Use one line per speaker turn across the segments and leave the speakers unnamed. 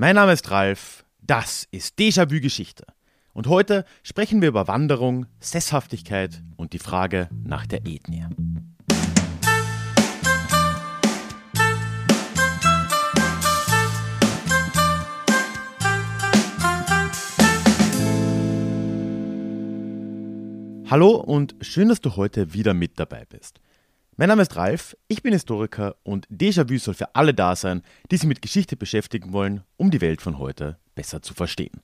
Mein Name ist Ralf, das ist Déjà-vu Geschichte. Und heute sprechen wir über Wanderung, Sesshaftigkeit und die Frage nach der Ethnie. Hallo und schön, dass du heute wieder mit dabei bist. Mein Name ist Ralf, ich bin Historiker und Déjà-vu soll für alle da sein, die sich mit Geschichte beschäftigen wollen, um die Welt von heute besser zu verstehen.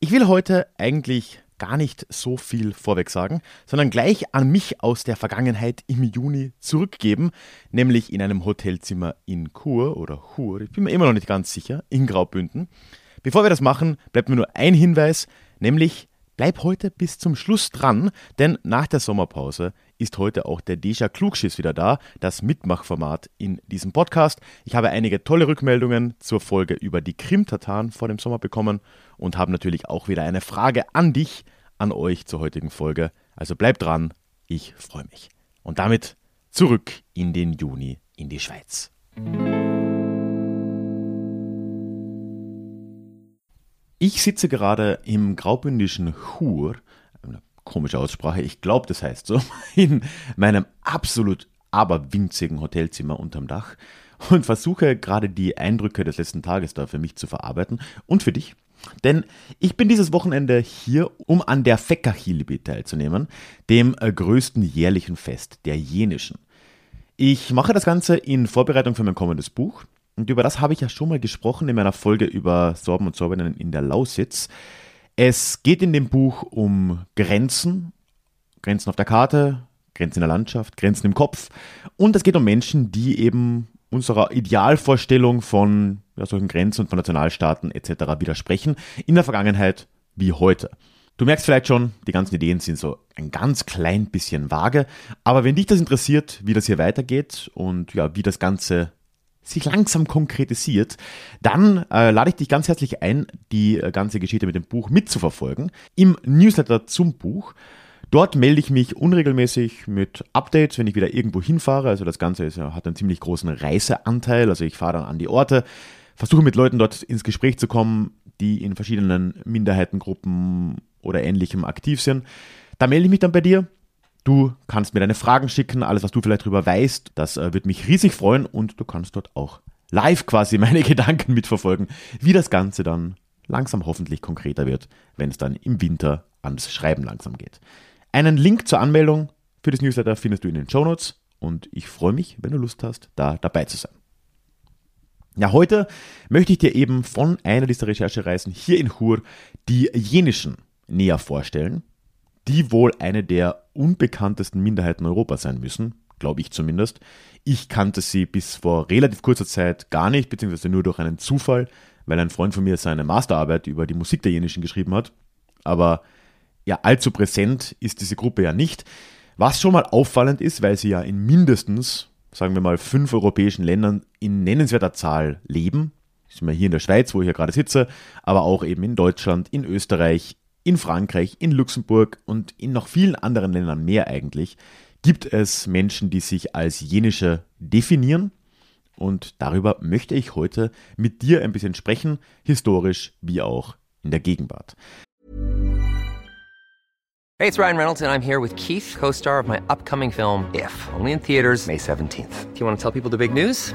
Ich will heute eigentlich gar nicht so viel vorweg sagen, sondern gleich an mich aus der Vergangenheit im Juni zurückgeben, nämlich in einem Hotelzimmer in Chur oder Chur, ich bin mir immer noch nicht ganz sicher, in Graubünden. Bevor wir das machen, bleibt mir nur ein Hinweis, nämlich Bleib heute bis zum Schluss dran, denn nach der Sommerpause ist heute auch der Deja Klugschiss wieder da, das Mitmachformat in diesem Podcast. Ich habe einige tolle Rückmeldungen zur Folge über die Krim-Tataren vor dem Sommer bekommen und habe natürlich auch wieder eine Frage an dich, an euch zur heutigen Folge. Also bleib dran, ich freue mich. Und damit zurück in den Juni in die Schweiz. Ich sitze gerade im graubündischen Chur, komische Aussprache, ich glaube, das heißt so, in meinem absolut aber winzigen Hotelzimmer unterm Dach und versuche gerade die Eindrücke des letzten Tages da für mich zu verarbeiten und für dich. Denn ich bin dieses Wochenende hier, um an der Fekahilibi teilzunehmen, dem äh, größten jährlichen Fest der Jenischen. Ich mache das Ganze in Vorbereitung für mein kommendes Buch, und über das habe ich ja schon mal gesprochen in meiner Folge über Sorben und Sorbenen in der Lausitz. Es geht in dem Buch um Grenzen, Grenzen auf der Karte, Grenzen in der Landschaft, Grenzen im Kopf. Und es geht um Menschen, die eben unserer Idealvorstellung von ja, solchen Grenzen und von Nationalstaaten etc. widersprechen, in der Vergangenheit wie heute. Du merkst vielleicht schon, die ganzen Ideen sind so ein ganz klein bisschen vage, aber wenn dich das interessiert, wie das hier weitergeht und ja, wie das Ganze sich langsam konkretisiert, dann äh, lade ich dich ganz herzlich ein, die äh, ganze Geschichte mit dem Buch mitzuverfolgen. Im Newsletter zum Buch. Dort melde ich mich unregelmäßig mit Updates, wenn ich wieder irgendwo hinfahre. Also das Ganze ist, hat einen ziemlich großen Reiseanteil. Also ich fahre dann an die Orte, versuche mit Leuten dort ins Gespräch zu kommen, die in verschiedenen Minderheitengruppen oder ähnlichem aktiv sind. Da melde ich mich dann bei dir Du kannst mir deine Fragen schicken, alles, was du vielleicht darüber weißt. Das äh, wird mich riesig freuen und du kannst dort auch live quasi meine Gedanken mitverfolgen, wie das Ganze dann langsam hoffentlich konkreter wird, wenn es dann im Winter ans Schreiben langsam geht. Einen Link zur Anmeldung für das Newsletter findest du in den Show Notes und ich freue mich, wenn du Lust hast, da dabei zu sein. Ja, heute möchte ich dir eben von einer dieser Recherchereisen hier in Chur die jenischen näher vorstellen die wohl eine der unbekanntesten Minderheiten Europas sein müssen, glaube ich zumindest. Ich kannte sie bis vor relativ kurzer Zeit gar nicht, beziehungsweise nur durch einen Zufall, weil ein Freund von mir seine Masterarbeit über die Musik der Jenischen geschrieben hat. Aber ja, allzu präsent ist diese Gruppe ja nicht. Was schon mal auffallend ist, weil sie ja in mindestens, sagen wir mal, fünf europäischen Ländern in nennenswerter Zahl leben. Sind wir hier in der Schweiz, wo ich ja gerade sitze, aber auch eben in Deutschland, in Österreich, in Frankreich, in Luxemburg und in noch vielen anderen Ländern mehr eigentlich gibt es Menschen, die sich als jenische definieren. Und darüber möchte ich heute mit dir ein bisschen sprechen, historisch wie auch in der Gegenwart.
Hey, it's Ryan Reynolds and I'm here with Keith, co-star of my upcoming film If, only in theaters May 17th. Do you want to tell people the big news?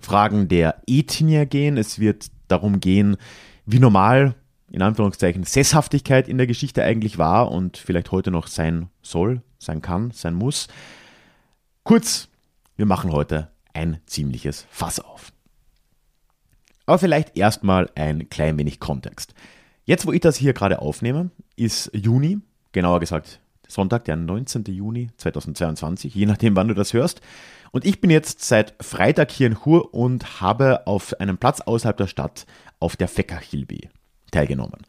Fragen der Ethnie gehen. Es wird darum gehen, wie normal, in Anführungszeichen, Sesshaftigkeit in der Geschichte eigentlich war und vielleicht heute noch sein soll, sein kann, sein muss. Kurz, wir machen heute ein ziemliches Fass auf. Aber vielleicht erstmal ein klein wenig Kontext. Jetzt, wo ich das hier gerade aufnehme, ist Juni, genauer gesagt Sonntag, der 19. Juni 2022, je nachdem, wann du das hörst. Und ich bin jetzt seit Freitag hier in Chur und habe auf einem Platz außerhalb der Stadt auf der Fekachilbi teilgenommen.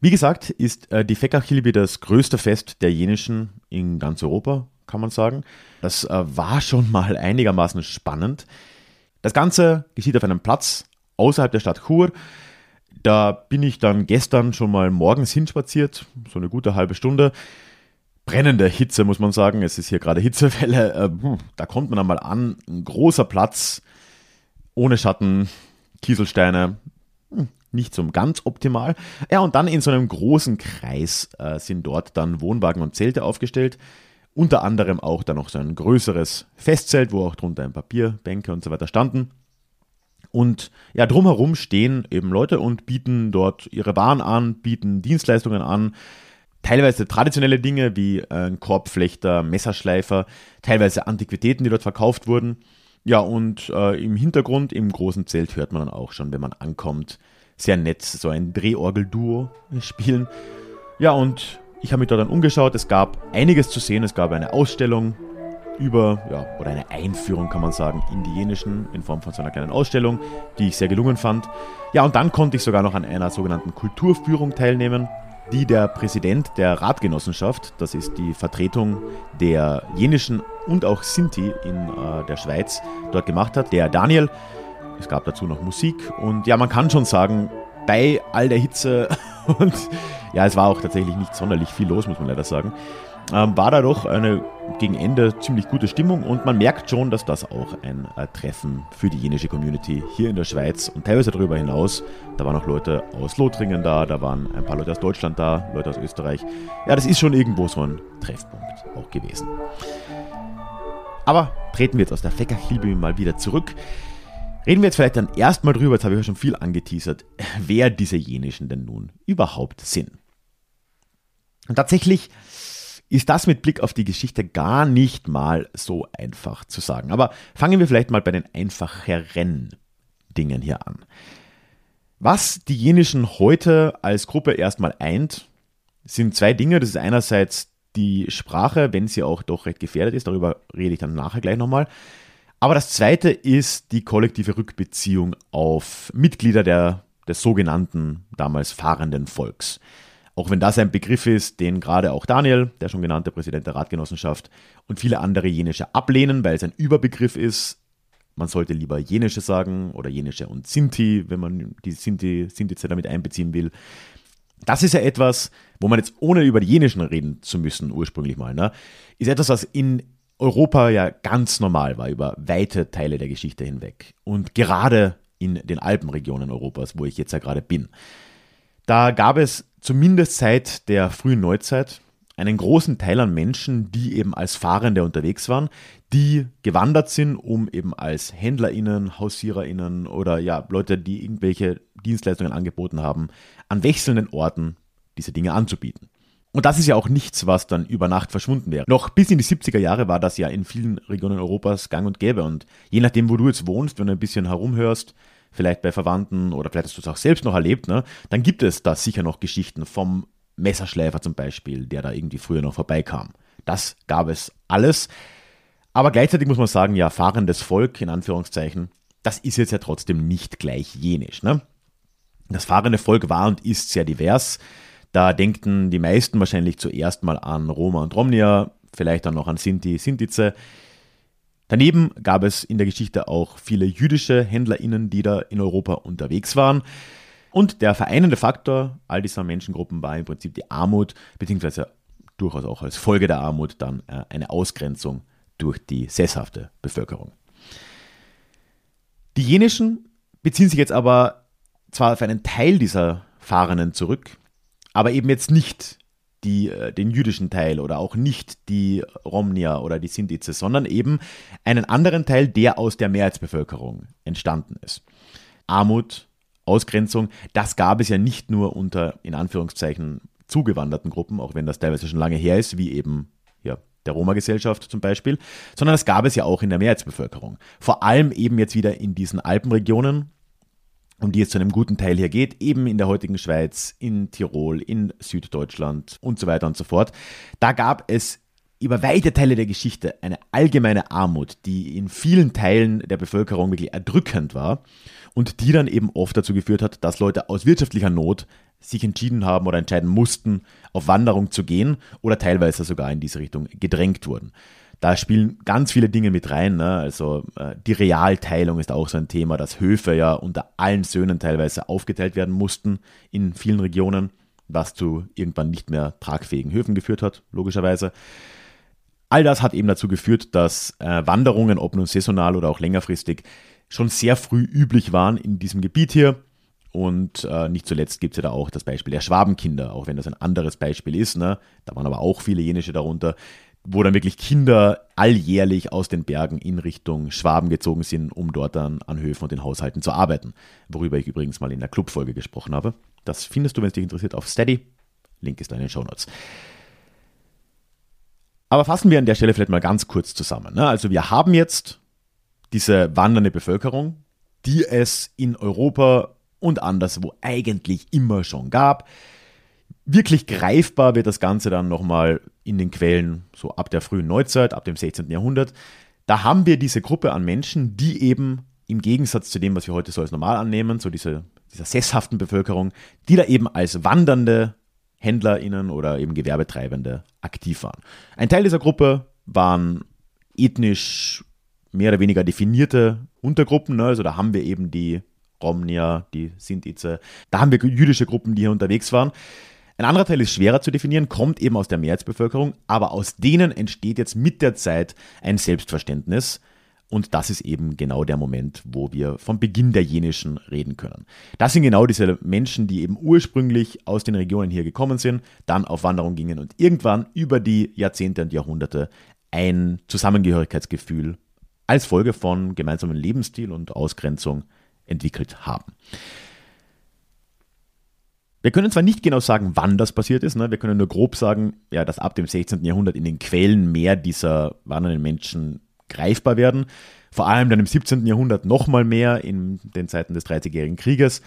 Wie gesagt, ist äh, die Fekachilbi das größte Fest der Jenischen in ganz Europa, kann man sagen. Das äh, war schon mal einigermaßen spannend. Das Ganze geschieht auf einem Platz außerhalb der Stadt Chur. Da bin ich dann gestern schon mal morgens hinspaziert, so eine gute halbe Stunde. Brennende Hitze, muss man sagen. Es ist hier gerade Hitzewelle. Ähm, da kommt man einmal an. Ein großer Platz, ohne Schatten, Kieselsteine. Hm, nicht so ganz optimal. Ja, und dann in so einem großen Kreis äh, sind dort dann Wohnwagen und Zelte aufgestellt. Unter anderem auch dann noch so ein größeres Festzelt, wo auch drunter ein Papier, Bänke und so weiter standen. Und ja, drumherum stehen eben Leute und bieten dort ihre Waren an, bieten Dienstleistungen an. Teilweise traditionelle Dinge wie ein Korbflechter, Messerschleifer, teilweise Antiquitäten, die dort verkauft wurden. Ja, und äh, im Hintergrund, im großen Zelt, hört man dann auch schon, wenn man ankommt, sehr nett so ein Drehorgel-Duo spielen. Ja, und ich habe mich dort dann umgeschaut. Es gab einiges zu sehen. Es gab eine Ausstellung über, ja, oder eine Einführung kann man sagen, in die Jenischen in Form von so einer kleinen Ausstellung, die ich sehr gelungen fand. Ja, und dann konnte ich sogar noch an einer sogenannten Kulturführung teilnehmen, die der Präsident der Ratgenossenschaft, das ist die Vertretung der Jenischen und auch Sinti in äh, der Schweiz, dort gemacht hat, der Daniel. Es gab dazu noch Musik und ja, man kann schon sagen, bei all der Hitze und ja, es war auch tatsächlich nicht sonderlich viel los, muss man leider sagen, ähm, war da doch eine gegen Ende ziemlich gute Stimmung und man merkt schon, dass das auch ein äh, Treffen für die jenische Community hier in der Schweiz und teilweise darüber hinaus. Da waren auch Leute aus Lothringen da, da waren ein paar Leute aus Deutschland da, Leute aus Österreich. Ja, das ist schon irgendwo so ein Treffpunkt auch gewesen. Aber treten wir jetzt aus der Feckerhilbe mal wieder zurück. Reden wir jetzt vielleicht dann erstmal drüber, jetzt habe ich ja schon viel angeteasert, wer diese jenischen denn nun überhaupt sind. Und tatsächlich ist das mit Blick auf die Geschichte gar nicht mal so einfach zu sagen. Aber fangen wir vielleicht mal bei den einfacheren Dingen hier an. Was die Jenischen heute als Gruppe erstmal eint, sind zwei Dinge. Das ist einerseits die Sprache, wenn sie auch doch recht gefährdet ist. Darüber rede ich dann nachher gleich nochmal. Aber das zweite ist die kollektive Rückbeziehung auf Mitglieder der, des sogenannten damals fahrenden Volks. Auch wenn das ein Begriff ist, den gerade auch Daniel, der schon genannte Präsident der Ratgenossenschaft, und viele andere jenische ablehnen, weil es ein Überbegriff ist. Man sollte lieber jenische sagen oder jenische und Sinti, wenn man die Sinti, Sintize damit einbeziehen will. Das ist ja etwas, wo man jetzt ohne über die jenischen reden zu müssen, ursprünglich mal, ne, ist etwas, was in Europa ja ganz normal war, über weite Teile der Geschichte hinweg. Und gerade in den Alpenregionen Europas, wo ich jetzt ja gerade bin. Da gab es zumindest seit der frühen Neuzeit einen großen Teil an Menschen, die eben als Fahrende unterwegs waren, die gewandert sind, um eben als HändlerInnen, HausiererInnen oder ja, Leute, die irgendwelche Dienstleistungen angeboten haben, an wechselnden Orten diese Dinge anzubieten. Und das ist ja auch nichts, was dann über Nacht verschwunden wäre. Noch bis in die 70er Jahre war das ja in vielen Regionen Europas gang und gäbe. Und je nachdem, wo du jetzt wohnst, wenn du ein bisschen herumhörst, vielleicht bei Verwandten oder vielleicht hast du es auch selbst noch erlebt, ne, dann gibt es da sicher noch Geschichten vom Messerschleifer zum Beispiel, der da irgendwie früher noch vorbeikam. Das gab es alles. Aber gleichzeitig muss man sagen, ja, fahrendes Volk, in Anführungszeichen, das ist jetzt ja trotzdem nicht gleich jenisch. Ne? Das fahrende Volk war und ist sehr divers. Da denken die meisten wahrscheinlich zuerst mal an Roma und Romnia, vielleicht dann noch an Sinti, Sintize. Daneben gab es in der Geschichte auch viele jüdische HändlerInnen, die da in Europa unterwegs waren. Und der vereinende Faktor all dieser Menschengruppen war im Prinzip die Armut, beziehungsweise durchaus auch als Folge der Armut dann äh, eine Ausgrenzung durch die sesshafte Bevölkerung. Die jenischen beziehen sich jetzt aber zwar auf einen Teil dieser Fahrenden zurück, aber eben jetzt nicht die, äh, den jüdischen Teil oder auch nicht die Romnia oder die Sintize, sondern eben einen anderen Teil, der aus der Mehrheitsbevölkerung entstanden ist. Armut, Ausgrenzung, das gab es ja nicht nur unter, in Anführungszeichen, zugewanderten Gruppen, auch wenn das teilweise schon lange her ist, wie eben ja, der Roma-Gesellschaft zum Beispiel, sondern das gab es ja auch in der Mehrheitsbevölkerung. Vor allem eben jetzt wieder in diesen Alpenregionen, um die es zu einem guten Teil hier geht, eben in der heutigen Schweiz, in Tirol, in Süddeutschland und so weiter und so fort. Da gab es über weite Teile der Geschichte eine allgemeine Armut, die in vielen Teilen der Bevölkerung wirklich erdrückend war und die dann eben oft dazu geführt hat, dass Leute aus wirtschaftlicher Not sich entschieden haben oder entscheiden mussten, auf Wanderung zu gehen oder teilweise sogar in diese Richtung gedrängt wurden. Da spielen ganz viele Dinge mit rein. Ne? Also äh, die Realteilung ist auch so ein Thema, dass Höfe ja unter allen Söhnen teilweise aufgeteilt werden mussten in vielen Regionen, was zu irgendwann nicht mehr tragfähigen Höfen geführt hat, logischerweise. All das hat eben dazu geführt, dass äh, Wanderungen, ob nun saisonal oder auch längerfristig, schon sehr früh üblich waren in diesem Gebiet hier. Und äh, nicht zuletzt gibt es ja da auch das Beispiel der Schwabenkinder, auch wenn das ein anderes Beispiel ist. Ne? Da waren aber auch viele jenische darunter, wo dann wirklich Kinder alljährlich aus den Bergen in Richtung Schwaben gezogen sind, um dort dann an Höfen und in Haushalten zu arbeiten. Worüber ich übrigens mal in der Clubfolge gesprochen habe. Das findest du, wenn es dich interessiert, auf Steady. Link ist da in den Show Notes. Aber fassen wir an der Stelle vielleicht mal ganz kurz zusammen. Ne? Also wir haben jetzt diese wandernde Bevölkerung, die es in Europa und anderswo eigentlich immer schon gab. Wirklich greifbar wird das Ganze dann nochmal in den Quellen so ab der frühen Neuzeit, ab dem 16. Jahrhundert. Da haben wir diese Gruppe an Menschen, die eben im Gegensatz zu dem, was wir heute so als normal annehmen, so diese, dieser sesshaften Bevölkerung, die da eben als wandernde HändlerInnen oder eben Gewerbetreibende aktiv waren. Ein Teil dieser Gruppe waren ethnisch mehr oder weniger definierte Untergruppen. Ne? Also da haben wir eben die Romnia, die Sintize. Da haben wir jüdische Gruppen, die hier unterwegs waren. Ein anderer Teil ist schwerer zu definieren, kommt eben aus der Mehrheitsbevölkerung, aber aus denen entsteht jetzt mit der Zeit ein Selbstverständnis. Und das ist eben genau der Moment, wo wir vom Beginn der Jenischen reden können. Das sind genau diese Menschen, die eben ursprünglich aus den Regionen hier gekommen sind, dann auf Wanderung gingen und irgendwann über die Jahrzehnte und Jahrhunderte ein Zusammengehörigkeitsgefühl als Folge von gemeinsamen Lebensstil und Ausgrenzung entwickelt haben. Wir können zwar nicht genau sagen, wann das passiert ist, ne? wir können nur grob sagen, ja, dass ab dem 16. Jahrhundert in den Quellen mehr dieser wandernden Menschen greifbar werden. Vor allem dann im 17. Jahrhundert nochmal mehr in den Zeiten des Dreißigjährigen Krieges.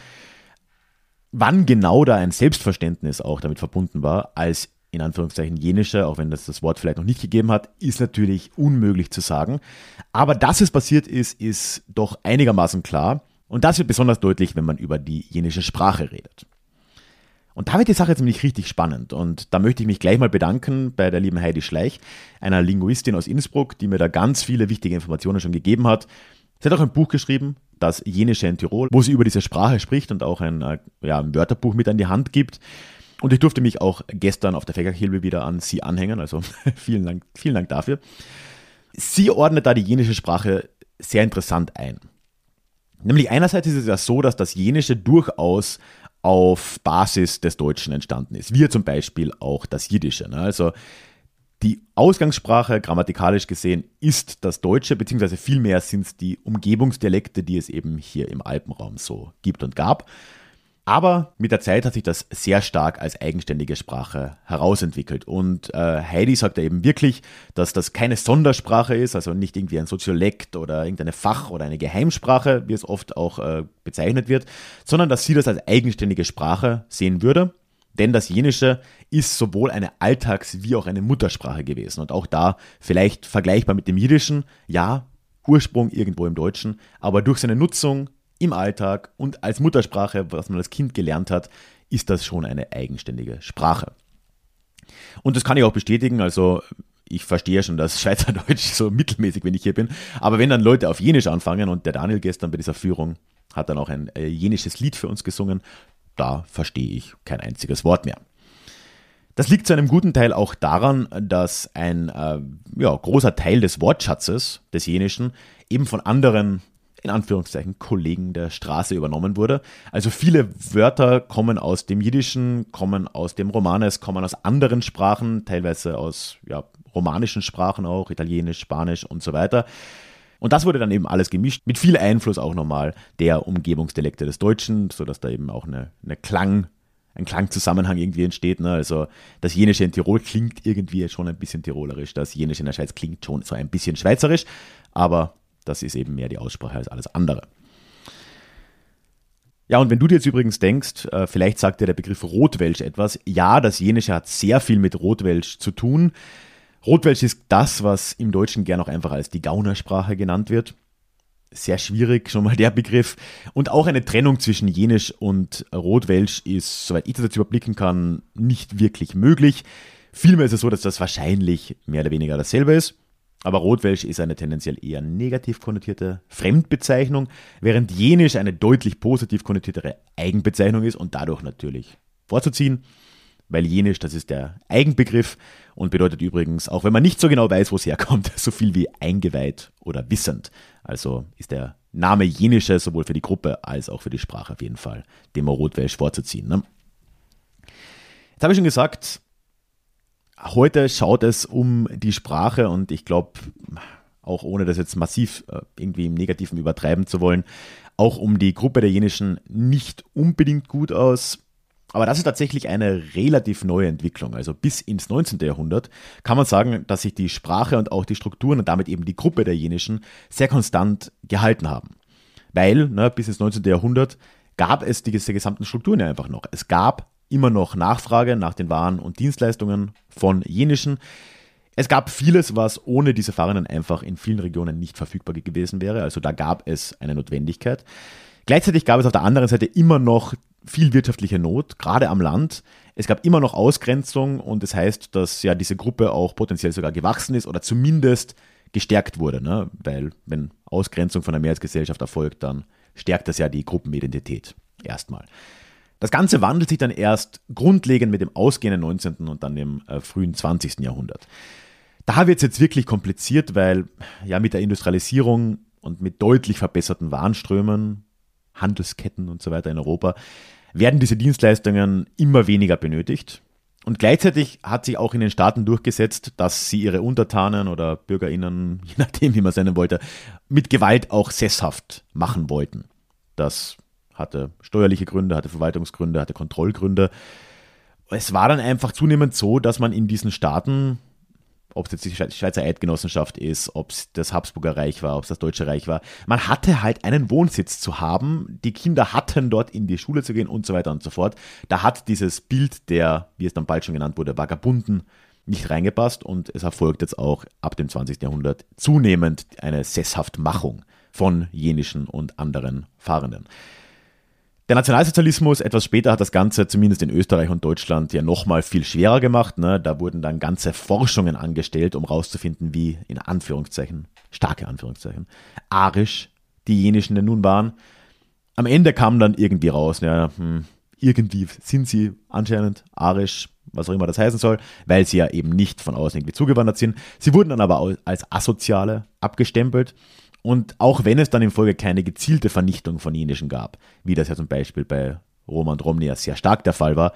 Wann genau da ein Selbstverständnis auch damit verbunden war, als in Anführungszeichen jenische, auch wenn das das Wort vielleicht noch nicht gegeben hat, ist natürlich unmöglich zu sagen. Aber dass es passiert ist, ist doch einigermaßen klar. Und das wird besonders deutlich, wenn man über die jenische Sprache redet. Und da wird die Sache jetzt nämlich richtig spannend. Und da möchte ich mich gleich mal bedanken bei der lieben Heidi Schleich, einer Linguistin aus Innsbruck, die mir da ganz viele wichtige Informationen schon gegeben hat. Sie hat auch ein Buch geschrieben, das Jenische in Tirol, wo sie über diese Sprache spricht und auch ein, äh, ja, ein Wörterbuch mit an die Hand gibt. Und ich durfte mich auch gestern auf der Fäckerkilbe wieder an sie anhängen, also vielen Dank, vielen Dank dafür. Sie ordnet da die jenische Sprache sehr interessant ein. Nämlich einerseits ist es ja so, dass das Jenische durchaus auf Basis des Deutschen entstanden ist, wie zum Beispiel auch das Jiddische. Ne? Also die Ausgangssprache, grammatikalisch gesehen, ist das Deutsche, beziehungsweise vielmehr sind es die Umgebungsdialekte, die es eben hier im Alpenraum so gibt und gab. Aber mit der Zeit hat sich das sehr stark als eigenständige Sprache herausentwickelt. Und äh, Heidi sagt ja eben wirklich, dass das keine Sondersprache ist, also nicht irgendwie ein Soziolekt oder irgendeine Fach- oder eine Geheimsprache, wie es oft auch äh, bezeichnet wird, sondern dass sie das als eigenständige Sprache sehen würde. Denn das Jenische ist sowohl eine Alltags- wie auch eine Muttersprache gewesen. Und auch da vielleicht vergleichbar mit dem Jiddischen, ja, Ursprung irgendwo im Deutschen, aber durch seine Nutzung im Alltag und als Muttersprache, was man als Kind gelernt hat, ist das schon eine eigenständige Sprache. Und das kann ich auch bestätigen, also ich verstehe schon das Schweizerdeutsch so mittelmäßig, wenn ich hier bin, aber wenn dann Leute auf Jenisch anfangen und der Daniel gestern bei dieser Führung hat dann auch ein äh, jenisches Lied für uns gesungen, da verstehe ich kein einziges Wort mehr. Das liegt zu einem guten Teil auch daran, dass ein äh, ja, großer Teil des Wortschatzes des Jenischen eben von anderen in Anführungszeichen Kollegen der Straße übernommen wurde. Also viele Wörter kommen aus dem Jiddischen, kommen aus dem Romanes, kommen aus anderen Sprachen, teilweise aus ja, romanischen Sprachen auch, Italienisch, Spanisch und so weiter. Und das wurde dann eben alles gemischt, mit viel Einfluss auch nochmal der Umgebungsdialekte des Deutschen, sodass da eben auch eine, eine Klang, ein Klangzusammenhang irgendwie entsteht. Ne? Also das Jenische in Tirol klingt irgendwie schon ein bisschen tirolerisch, das Jenische in der Schweiz klingt schon so ein bisschen schweizerisch, aber das ist eben mehr die Aussprache als alles andere. Ja, und wenn du dir jetzt übrigens denkst, äh, vielleicht sagt dir der Begriff Rotwelsch etwas. Ja, das Jenische hat sehr viel mit Rotwelsch zu tun. Rotwelsch ist das, was im Deutschen gern auch einfach als die Gaunersprache genannt wird. Sehr schwierig, schon mal der Begriff. Und auch eine Trennung zwischen Jenisch und Rotwelsch ist, soweit ich das jetzt überblicken kann, nicht wirklich möglich. Vielmehr ist es so, dass das wahrscheinlich mehr oder weniger dasselbe ist. Aber Rotwelsch ist eine tendenziell eher negativ konnotierte Fremdbezeichnung, während Jenisch eine deutlich positiv konnotiertere Eigenbezeichnung ist und dadurch natürlich vorzuziehen, weil Jenisch, das ist der Eigenbegriff und bedeutet übrigens, auch wenn man nicht so genau weiß, wo es herkommt, so viel wie eingeweiht oder wissend. Also ist der Name Jenische sowohl für die Gruppe als auch für die Sprache auf jeden Fall dem Rotwelsch vorzuziehen. Ne? Jetzt habe ich schon gesagt, Heute schaut es um die Sprache und ich glaube, auch ohne das jetzt massiv äh, irgendwie im Negativen übertreiben zu wollen, auch um die Gruppe der Jenischen nicht unbedingt gut aus. Aber das ist tatsächlich eine relativ neue Entwicklung. Also bis ins 19. Jahrhundert kann man sagen, dass sich die Sprache und auch die Strukturen und damit eben die Gruppe der Jenischen sehr konstant gehalten haben. Weil ne, bis ins 19. Jahrhundert gab es diese gesamten Strukturen ja einfach noch. Es gab immer noch Nachfrage nach den Waren und Dienstleistungen von jenischen. Es gab vieles, was ohne diese Fahrenden einfach in vielen Regionen nicht verfügbar gewesen wäre. Also da gab es eine Notwendigkeit. Gleichzeitig gab es auf der anderen Seite immer noch viel wirtschaftliche Not, gerade am Land. Es gab immer noch Ausgrenzung und das heißt, dass ja diese Gruppe auch potenziell sogar gewachsen ist oder zumindest gestärkt wurde. Ne? Weil wenn Ausgrenzung von der Mehrheitsgesellschaft erfolgt, dann stärkt das ja die Gruppenidentität erstmal. Das Ganze wandelt sich dann erst grundlegend mit dem ausgehenden 19. und dann im äh, frühen 20. Jahrhundert. Da wird es jetzt wirklich kompliziert, weil ja mit der Industrialisierung und mit deutlich verbesserten Warenströmen, Handelsketten und so weiter in Europa, werden diese Dienstleistungen immer weniger benötigt. Und gleichzeitig hat sich auch in den Staaten durchgesetzt, dass sie ihre Untertanen oder BürgerInnen, je nachdem, wie man es nennen wollte, mit Gewalt auch sesshaft machen wollten. Das hatte steuerliche Gründe, hatte Verwaltungsgründe, hatte Kontrollgründe. Es war dann einfach zunehmend so, dass man in diesen Staaten, ob es jetzt die Schweizer Eidgenossenschaft ist, ob es das Habsburger Reich war, ob es das Deutsche Reich war, man hatte halt einen Wohnsitz zu haben. Die Kinder hatten dort in die Schule zu gehen und so weiter und so fort. Da hat dieses Bild der, wie es dann bald schon genannt wurde, Vagabunden nicht reingepasst und es erfolgt jetzt auch ab dem 20. Jahrhundert zunehmend eine Sesshaftmachung von jenischen und anderen Fahrenden. Der Nationalsozialismus, etwas später, hat das Ganze zumindest in Österreich und Deutschland ja nochmal viel schwerer gemacht. Ne? Da wurden dann ganze Forschungen angestellt, um herauszufinden, wie in Anführungszeichen, starke Anführungszeichen, arisch die jenischen denn nun waren. Am Ende kam dann irgendwie raus, ja, hm, irgendwie sind sie anscheinend arisch, was auch immer das heißen soll, weil sie ja eben nicht von außen irgendwie zugewandert sind. Sie wurden dann aber als Asoziale abgestempelt und auch wenn es dann in Folge keine gezielte Vernichtung von Jenischen gab, wie das ja zum Beispiel bei Roman Romney ja sehr stark der Fall war,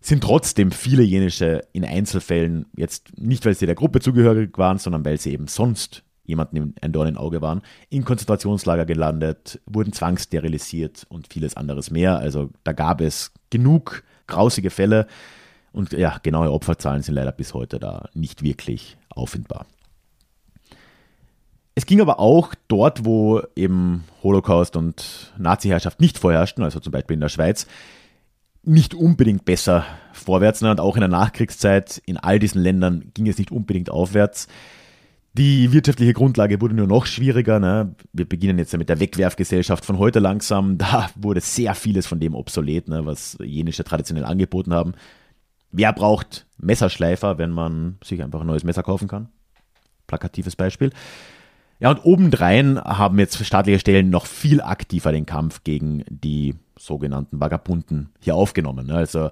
sind trotzdem viele Jenische in Einzelfällen jetzt nicht, weil sie der Gruppe zugehörig waren, sondern weil sie eben sonst jemanden ein Dorn im Auge waren, in Konzentrationslager gelandet, wurden zwangssterilisiert und vieles anderes mehr. Also da gab es genug grausige Fälle und ja, genaue Opferzahlen sind leider bis heute da nicht wirklich auffindbar. Es ging aber auch dort, wo eben Holocaust und Nazi-Herrschaft nicht vorherrschten, also zum Beispiel in der Schweiz, nicht unbedingt besser vorwärts. Ne? Und auch in der Nachkriegszeit in all diesen Ländern ging es nicht unbedingt aufwärts. Die wirtschaftliche Grundlage wurde nur noch schwieriger. Ne? Wir beginnen jetzt mit der Wegwerfgesellschaft von heute langsam. Da wurde sehr vieles von dem obsolet, ne? was jenische traditionell angeboten haben. Wer braucht Messerschleifer, wenn man sich einfach ein neues Messer kaufen kann? Plakatives Beispiel. Ja, und obendrein haben jetzt staatliche Stellen noch viel aktiver den Kampf gegen die sogenannten Vagabunden hier aufgenommen. Ne? Also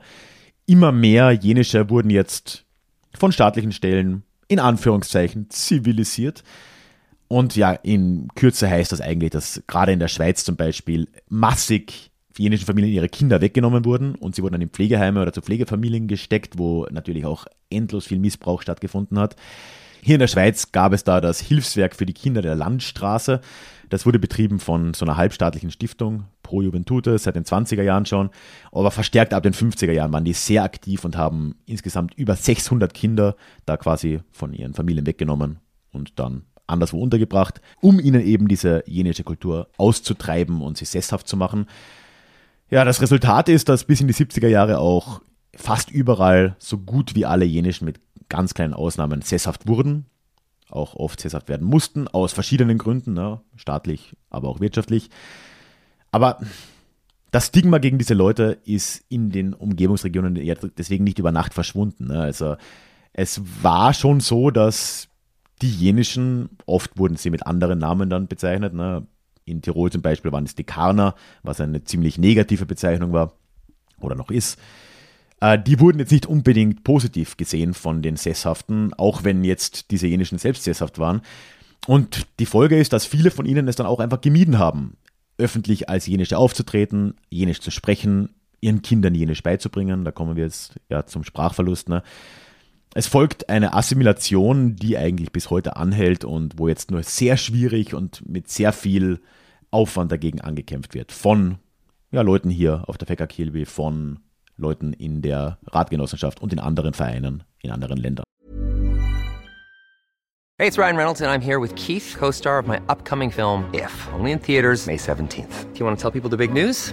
immer mehr jenische wurden jetzt von staatlichen Stellen in Anführungszeichen zivilisiert. Und ja, in Kürze heißt das eigentlich, dass gerade in der Schweiz zum Beispiel massig jenischen Familien ihre Kinder weggenommen wurden und sie wurden dann in Pflegeheime oder zu Pflegefamilien gesteckt, wo natürlich auch endlos viel Missbrauch stattgefunden hat. Hier in der Schweiz gab es da das Hilfswerk für die Kinder der Landstraße. Das wurde betrieben von so einer halbstaatlichen Stiftung, Pro Juventute, seit den 20er Jahren schon. Aber verstärkt ab den 50er Jahren waren die sehr aktiv und haben insgesamt über 600 Kinder da quasi von ihren Familien weggenommen und dann anderswo untergebracht, um ihnen eben diese jenische Kultur auszutreiben und sie sesshaft zu machen. Ja, das Resultat ist, dass bis in die 70er Jahre auch fast überall so gut wie alle jenischen mit ganz kleinen Ausnahmen sesshaft wurden, auch oft sesshaft werden mussten, aus verschiedenen Gründen, ne? staatlich, aber auch wirtschaftlich. Aber das Stigma gegen diese Leute ist in den Umgebungsregionen deswegen nicht über Nacht verschwunden. Ne? Also es war schon so, dass die jenischen, oft wurden sie mit anderen Namen dann bezeichnet. Ne? In Tirol zum Beispiel waren es die Karner, was eine ziemlich negative Bezeichnung war oder noch ist. Äh, die wurden jetzt nicht unbedingt positiv gesehen von den Sesshaften, auch wenn jetzt diese jenischen selbst sesshaft waren. Und die Folge ist, dass viele von ihnen es dann auch einfach gemieden haben, öffentlich als Jenische aufzutreten, Jenisch zu sprechen, ihren Kindern Jenisch beizubringen. Da kommen wir jetzt ja zum Sprachverlust. Ne? Es folgt eine Assimilation, die eigentlich bis heute anhält und wo jetzt nur sehr schwierig und mit sehr viel Aufwand dagegen angekämpft wird. Von ja, Leuten hier auf der Fekakilbi, von Leuten in der Ratgenossenschaft und in anderen Vereinen in anderen Ländern.
Hey, it's Ryan Reynolds and I'm here with Keith, co-star of my upcoming film If, only in theaters May 17th. Do you want to tell people the big news?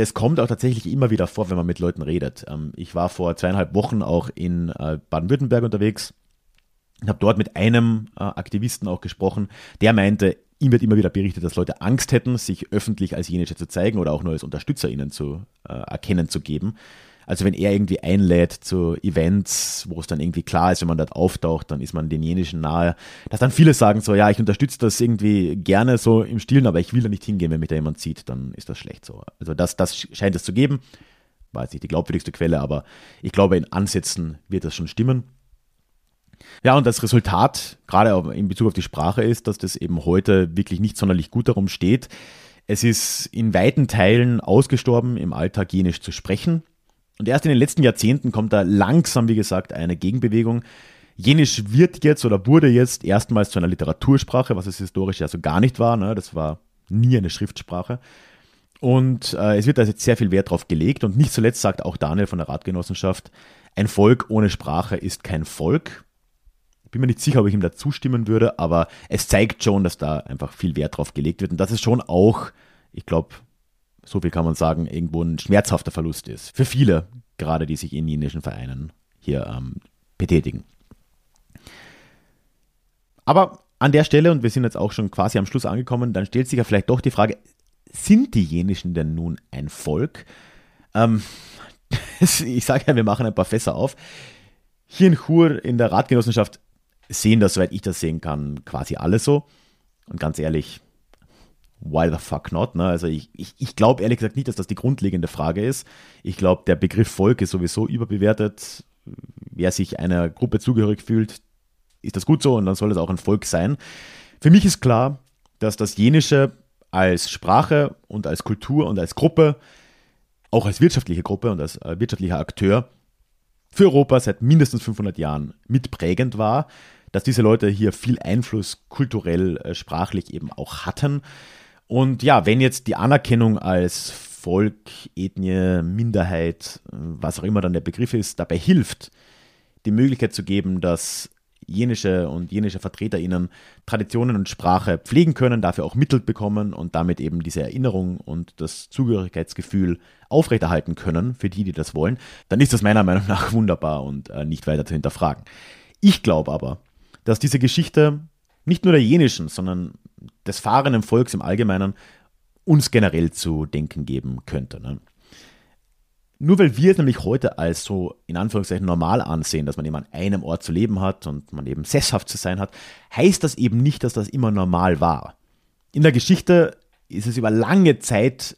das kommt auch tatsächlich immer wieder vor, wenn man mit Leuten redet. Ähm, ich war vor zweieinhalb Wochen auch in äh, Baden-Württemberg unterwegs und habe dort mit einem äh, Aktivisten auch gesprochen, der meinte, ihm wird immer wieder berichtet, dass Leute Angst hätten, sich öffentlich als Jenische zu zeigen oder auch nur als UnterstützerInnen zu äh, erkennen zu geben. Also wenn er irgendwie einlädt zu Events, wo es dann irgendwie klar ist, wenn man dort auftaucht, dann ist man den jenischen nahe, dass dann viele sagen so, ja, ich unterstütze das irgendwie gerne so im Stillen, aber ich will da nicht hingehen, wenn mich da jemand sieht, dann ist das schlecht so. Also das, das scheint es zu geben. War jetzt nicht die glaubwürdigste Quelle, aber ich glaube, in Ansätzen wird das schon stimmen. Ja, und das Resultat, gerade in Bezug auf die Sprache, ist, dass das eben heute wirklich nicht sonderlich gut darum steht. Es ist in weiten Teilen ausgestorben, im Alltag jenisch zu sprechen. Und erst in den letzten Jahrzehnten kommt da langsam, wie gesagt, eine Gegenbewegung. Jenisch wird jetzt oder wurde jetzt erstmals zu einer Literatursprache, was es historisch ja so gar nicht war. Ne? Das war nie eine Schriftsprache. Und äh, es wird da jetzt sehr viel Wert drauf gelegt. Und nicht zuletzt sagt auch Daniel von der Ratgenossenschaft, ein Volk ohne Sprache ist kein Volk. Ich bin mir nicht sicher, ob ich ihm da zustimmen würde, aber es zeigt schon, dass da einfach viel Wert drauf gelegt wird. Und das ist schon auch, ich glaube, so viel kann man sagen, irgendwo ein schmerzhafter Verlust ist. Für viele, gerade die sich in indischen Vereinen hier ähm, betätigen. Aber an der Stelle, und wir sind jetzt auch schon quasi am Schluss angekommen, dann stellt sich ja vielleicht doch die Frage, sind die Jenischen denn nun ein Volk? Ähm, ich sage ja, wir machen ein paar Fässer auf. Hier in Chur in der Ratgenossenschaft sehen das, soweit ich das sehen kann, quasi alle so. Und ganz ehrlich, why the fuck not? Ne? Also ich, ich, ich glaube ehrlich gesagt nicht, dass das die grundlegende Frage ist. Ich glaube, der Begriff Volk ist sowieso überbewertet. Wer sich einer Gruppe zugehörig fühlt, ist das gut so und dann soll es auch ein Volk sein. Für mich ist klar, dass das Jenische als Sprache und als Kultur und als Gruppe, auch als wirtschaftliche Gruppe und als äh, wirtschaftlicher Akteur für Europa seit mindestens 500 Jahren mitprägend war, dass diese Leute hier viel Einfluss kulturell, äh, sprachlich eben auch hatten und ja, wenn jetzt die Anerkennung als Volk, Ethnie, Minderheit, was auch immer dann der Begriff ist, dabei hilft, die Möglichkeit zu geben, dass jenische und jenische VertreterInnen Traditionen und Sprache pflegen können, dafür auch Mittel bekommen und damit eben diese Erinnerung und das Zugehörigkeitsgefühl aufrechterhalten können, für die, die das wollen, dann ist das meiner Meinung nach wunderbar und äh, nicht weiter zu hinterfragen. Ich glaube aber, dass diese Geschichte nicht nur der jenischen, sondern des fahrenden Volks im Allgemeinen uns generell zu denken geben könnte. Ne? Nur weil wir es nämlich heute als so in Anführungszeichen normal ansehen, dass man eben an einem Ort zu leben hat und man eben sesshaft zu sein hat, heißt das eben nicht, dass das immer normal war. In der Geschichte ist es über lange Zeit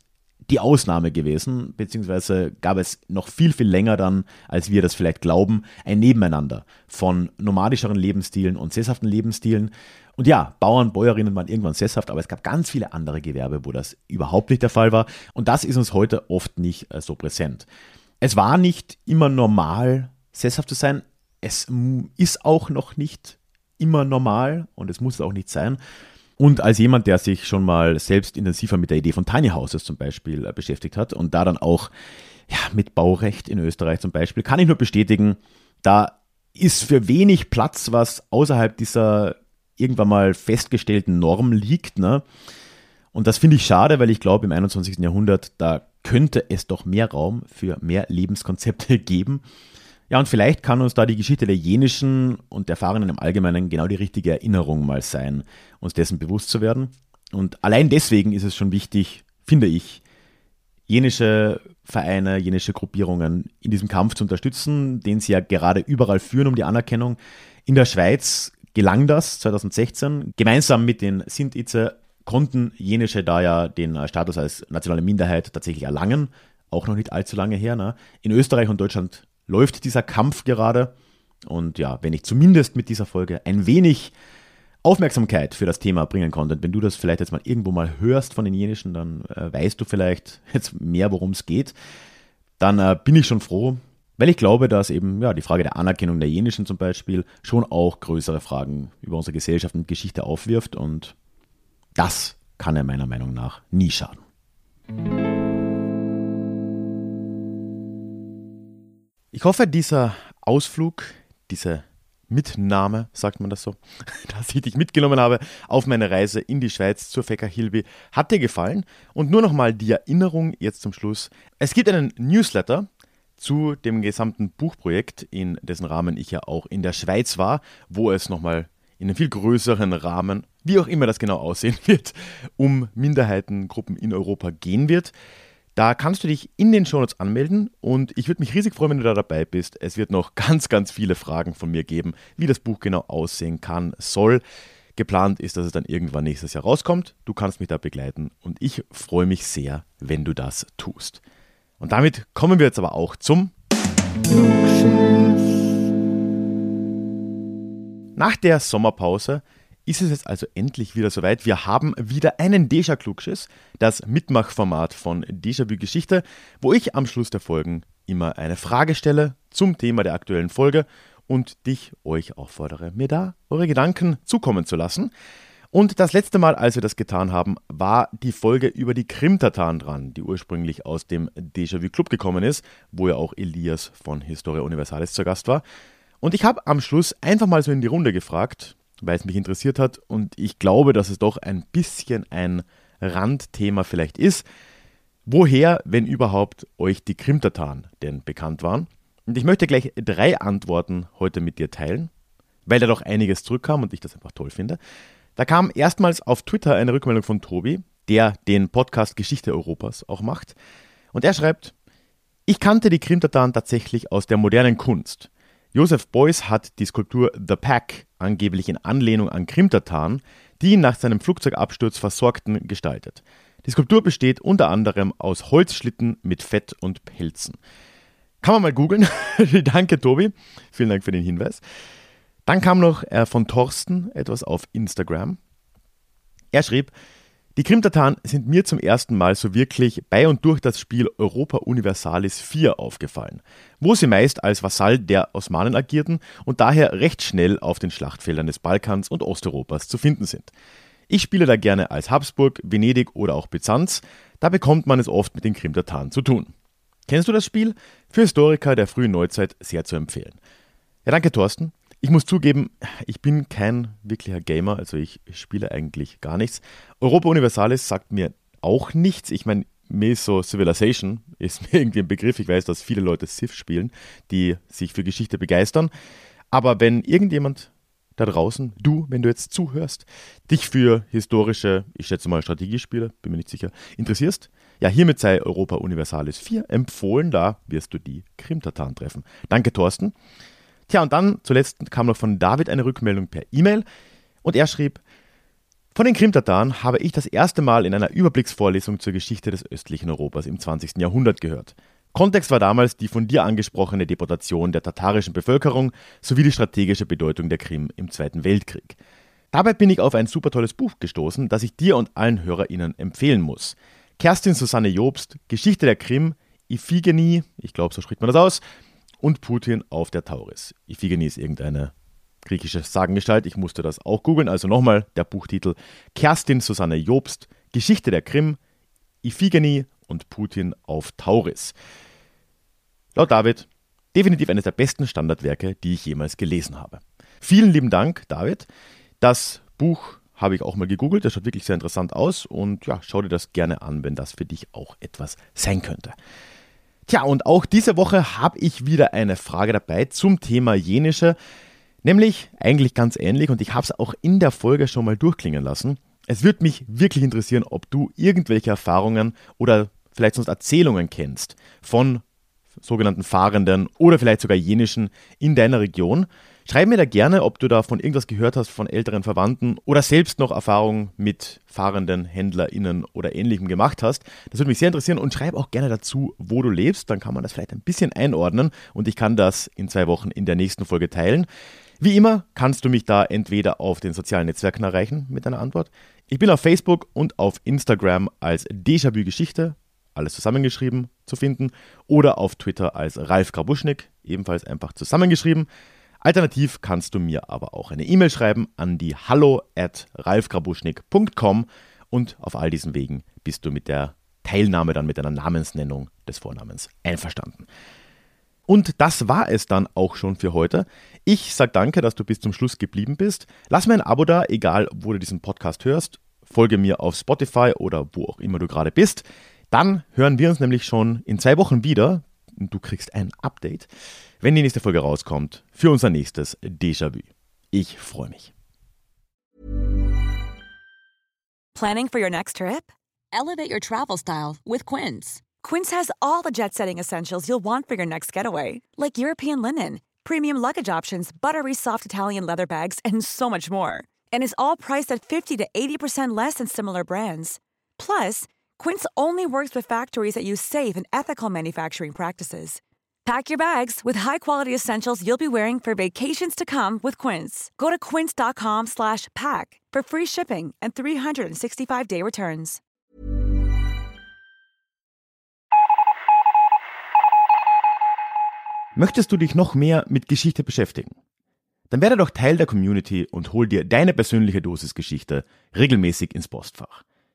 die Ausnahme gewesen, beziehungsweise gab es noch viel, viel länger dann, als wir das vielleicht glauben, ein Nebeneinander von nomadischeren Lebensstilen und sesshaften Lebensstilen. Und ja, Bauern, Bäuerinnen waren irgendwann sesshaft, aber es gab ganz viele andere Gewerbe, wo das überhaupt nicht der Fall war. Und das ist uns heute oft nicht äh, so präsent. Es war nicht immer normal, sesshaft zu sein. Es ist auch noch nicht immer normal und es muss auch nicht sein. Und als jemand, der sich schon mal selbst intensiver mit der Idee von Tiny Houses zum Beispiel äh, beschäftigt hat und da dann auch ja, mit Baurecht in Österreich zum Beispiel, kann ich nur bestätigen, da ist für wenig Platz, was außerhalb dieser irgendwann mal festgestellten Norm liegt. Ne? Und das finde ich schade, weil ich glaube, im 21. Jahrhundert, da könnte es doch mehr Raum für mehr Lebenskonzepte geben. Ja, und vielleicht kann uns da die Geschichte der Jenischen und der Fahrenden im Allgemeinen genau die richtige Erinnerung mal sein, uns dessen bewusst zu werden. Und allein deswegen ist es schon wichtig, finde ich, jenische Vereine, jenische Gruppierungen in diesem Kampf zu unterstützen, den sie ja gerade überall führen um die Anerkennung. In der Schweiz gelang das 2016. Gemeinsam mit den Sintize konnten jenische da ja den Status als nationale Minderheit tatsächlich erlangen. Auch noch nicht allzu lange her. Ne? In Österreich und Deutschland läuft dieser Kampf gerade. Und ja, wenn ich zumindest mit dieser Folge ein wenig Aufmerksamkeit für das Thema bringen konnte, wenn du das vielleicht jetzt mal irgendwo mal hörst von den jenischen, dann äh, weißt du vielleicht jetzt mehr, worum es geht. Dann äh, bin ich schon froh, weil ich glaube, dass eben ja, die Frage der Anerkennung der jenischen zum Beispiel schon auch größere Fragen über unsere Gesellschaft und Geschichte aufwirft und das kann er meiner Meinung nach nie schaden. Ich hoffe, dieser Ausflug, diese Mitnahme, sagt man das so, dass ich dich mitgenommen habe auf meine Reise in die Schweiz zur Fecker Hilby, hat dir gefallen. Und nur nochmal die Erinnerung jetzt zum Schluss. Es gibt einen Newsletter zu dem gesamten Buchprojekt, in dessen Rahmen ich ja auch in der Schweiz war, wo es nochmal in einem viel größeren Rahmen, wie auch immer das genau aussehen wird, um Minderheitengruppen in Europa gehen wird. Da kannst du dich in den Shownotes anmelden und ich würde mich riesig freuen, wenn du da dabei bist. Es wird noch ganz, ganz viele Fragen von mir geben, wie das Buch genau aussehen kann, soll. Geplant ist, dass es dann irgendwann nächstes Jahr rauskommt. Du kannst mich da begleiten und ich freue mich sehr, wenn du das tust. Und damit kommen wir jetzt aber auch zum Nach der Sommerpause ist es jetzt also endlich wieder soweit. Wir haben wieder einen Deja Klugschiss, das Mitmachformat von Déjà-vu Geschichte, wo ich am Schluss der Folgen immer eine Frage stelle zum Thema der aktuellen Folge und dich, euch auffordere, mir da eure Gedanken zukommen zu lassen. Und das letzte Mal, als wir das getan haben, war die Folge über die Krimtataren dran, die ursprünglich aus dem Déjà-vu Club gekommen ist, wo ja auch Elias von Historia Universalis zu Gast war. Und ich habe am Schluss einfach mal so in die Runde gefragt, weil es mich interessiert hat und ich glaube, dass es doch ein bisschen ein Randthema vielleicht ist. Woher, wenn überhaupt, euch die Krimtataren denn bekannt waren? Und ich möchte gleich drei Antworten heute mit dir teilen, weil da doch einiges zurückkam und ich das einfach toll finde. Da kam erstmals auf Twitter eine Rückmeldung von Tobi, der den Podcast Geschichte Europas auch macht. Und er schreibt, ich kannte die Krimtataren tatsächlich aus der modernen Kunst. Joseph Beuys hat die Skulptur The Pack angeblich in Anlehnung an Krimtatan, die ihn nach seinem Flugzeugabsturz versorgten, gestaltet. Die Skulptur besteht unter anderem aus Holzschlitten mit Fett und Pelzen. Kann man mal googeln. Danke, Tobi. Vielen Dank für den Hinweis. Dann kam noch äh, von Thorsten etwas auf Instagram. Er schrieb, die Krimtataren sind mir zum ersten Mal so wirklich bei und durch das Spiel Europa Universalis 4 aufgefallen, wo sie meist als Vasall der Osmanen agierten und daher recht schnell auf den Schlachtfeldern des Balkans und Osteuropas zu finden sind. Ich spiele da gerne als Habsburg, Venedig oder auch Byzanz, da bekommt man es oft mit den Krimtataren zu tun. Kennst du das Spiel? Für Historiker der frühen Neuzeit sehr zu empfehlen. Ja, danke Thorsten. Ich muss zugeben, ich bin kein wirklicher Gamer, also ich spiele eigentlich gar nichts. Europa Universalis sagt mir auch nichts. Ich meine, mir ist so Civilization ist mir irgendwie ein Begriff. Ich weiß, dass viele Leute Civ spielen, die sich für Geschichte begeistern. Aber wenn irgendjemand da draußen, du, wenn du jetzt zuhörst, dich für historische, ich schätze mal Strategiespiele, bin mir nicht sicher, interessierst, ja, hiermit sei Europa Universalis 4 empfohlen, da wirst du die Krimtatan treffen. Danke, Thorsten. Tja, und dann zuletzt kam noch von David eine Rückmeldung per E-Mail und er schrieb, von den Krimtataren habe ich das erste Mal in einer Überblicksvorlesung zur Geschichte des östlichen Europas im 20. Jahrhundert gehört. Kontext war damals die von dir angesprochene Deportation der tatarischen Bevölkerung sowie die strategische Bedeutung der Krim im Zweiten Weltkrieg. Dabei bin ich auf ein super tolles Buch gestoßen, das ich dir und allen HörerInnen empfehlen muss. Kerstin Susanne Jobst, Geschichte der Krim, Iphigenie, ich glaube, so spricht man das aus, und Putin auf der Tauris. Iphigenie ist irgendeine griechische Sagengestalt. Ich musste das auch googeln. Also nochmal der Buchtitel Kerstin Susanne Jobst, Geschichte der Krim, Iphigenie und Putin auf Tauris. Laut David definitiv eines der besten Standardwerke, die ich jemals gelesen habe. Vielen lieben Dank, David. Das Buch habe ich auch mal gegoogelt. Das schaut wirklich sehr interessant aus und ja, schau dir das gerne an, wenn das für dich auch etwas sein könnte. Tja, und auch diese Woche habe ich wieder eine Frage dabei zum Thema jenische, nämlich eigentlich ganz ähnlich und ich habe es auch in der Folge schon mal durchklingen lassen. Es würde mich wirklich interessieren, ob du irgendwelche Erfahrungen oder vielleicht sonst Erzählungen kennst von sogenannten Fahrenden oder vielleicht sogar jenischen in deiner Region. Schreib mir da gerne, ob du davon irgendwas gehört hast von älteren Verwandten oder selbst noch Erfahrungen mit fahrenden HändlerInnen oder ähnlichem gemacht hast. Das würde mich sehr interessieren und schreib auch gerne dazu, wo du lebst. Dann kann man das vielleicht ein bisschen einordnen und ich kann das in zwei Wochen in der nächsten Folge teilen. Wie immer kannst du mich da entweder auf den sozialen Netzwerken erreichen mit deiner Antwort. Ich bin auf Facebook und auf Instagram als Déjà-vu Geschichte, alles zusammengeschrieben, zu finden, oder auf Twitter als Ralf Grabuschnik, ebenfalls einfach zusammengeschrieben. Alternativ kannst du mir aber auch eine E-Mail schreiben an die hallo at ralfgrabuschnik.com und auf all diesen Wegen bist du mit der Teilnahme dann mit einer Namensnennung des Vornamens einverstanden. Und das war es dann auch schon für heute. Ich sage danke, dass du bis zum Schluss geblieben bist. Lass mir ein Abo da, egal wo du diesen Podcast hörst. Folge mir auf Spotify oder wo auch immer du gerade bist. Dann hören wir uns nämlich schon in zwei Wochen wieder. Du kriegst ein Update wenn die nächste Folge rauskommt für unser nächstes Déjà-vu. Ich freue mich.
Planning for your next trip? Elevate your travel style with Quince. Quince has all the jet setting essentials you'll want for your next getaway, like European linen, premium luggage options, buttery soft Italian leather bags, and so much more. And is all priced at 50 to 80% less than similar brands. Plus, Quince only works with factories that use safe and ethical manufacturing practices. Pack your bags with high-quality essentials you'll be wearing for vacations to come with Quince. Go to quince.com slash pack for free shipping and 365-day returns.
Möchtest du dich noch mehr mit Geschichte beschäftigen? Dann werde doch Teil der Community und hol dir deine persönliche Dosis Geschichte regelmäßig ins Postfach.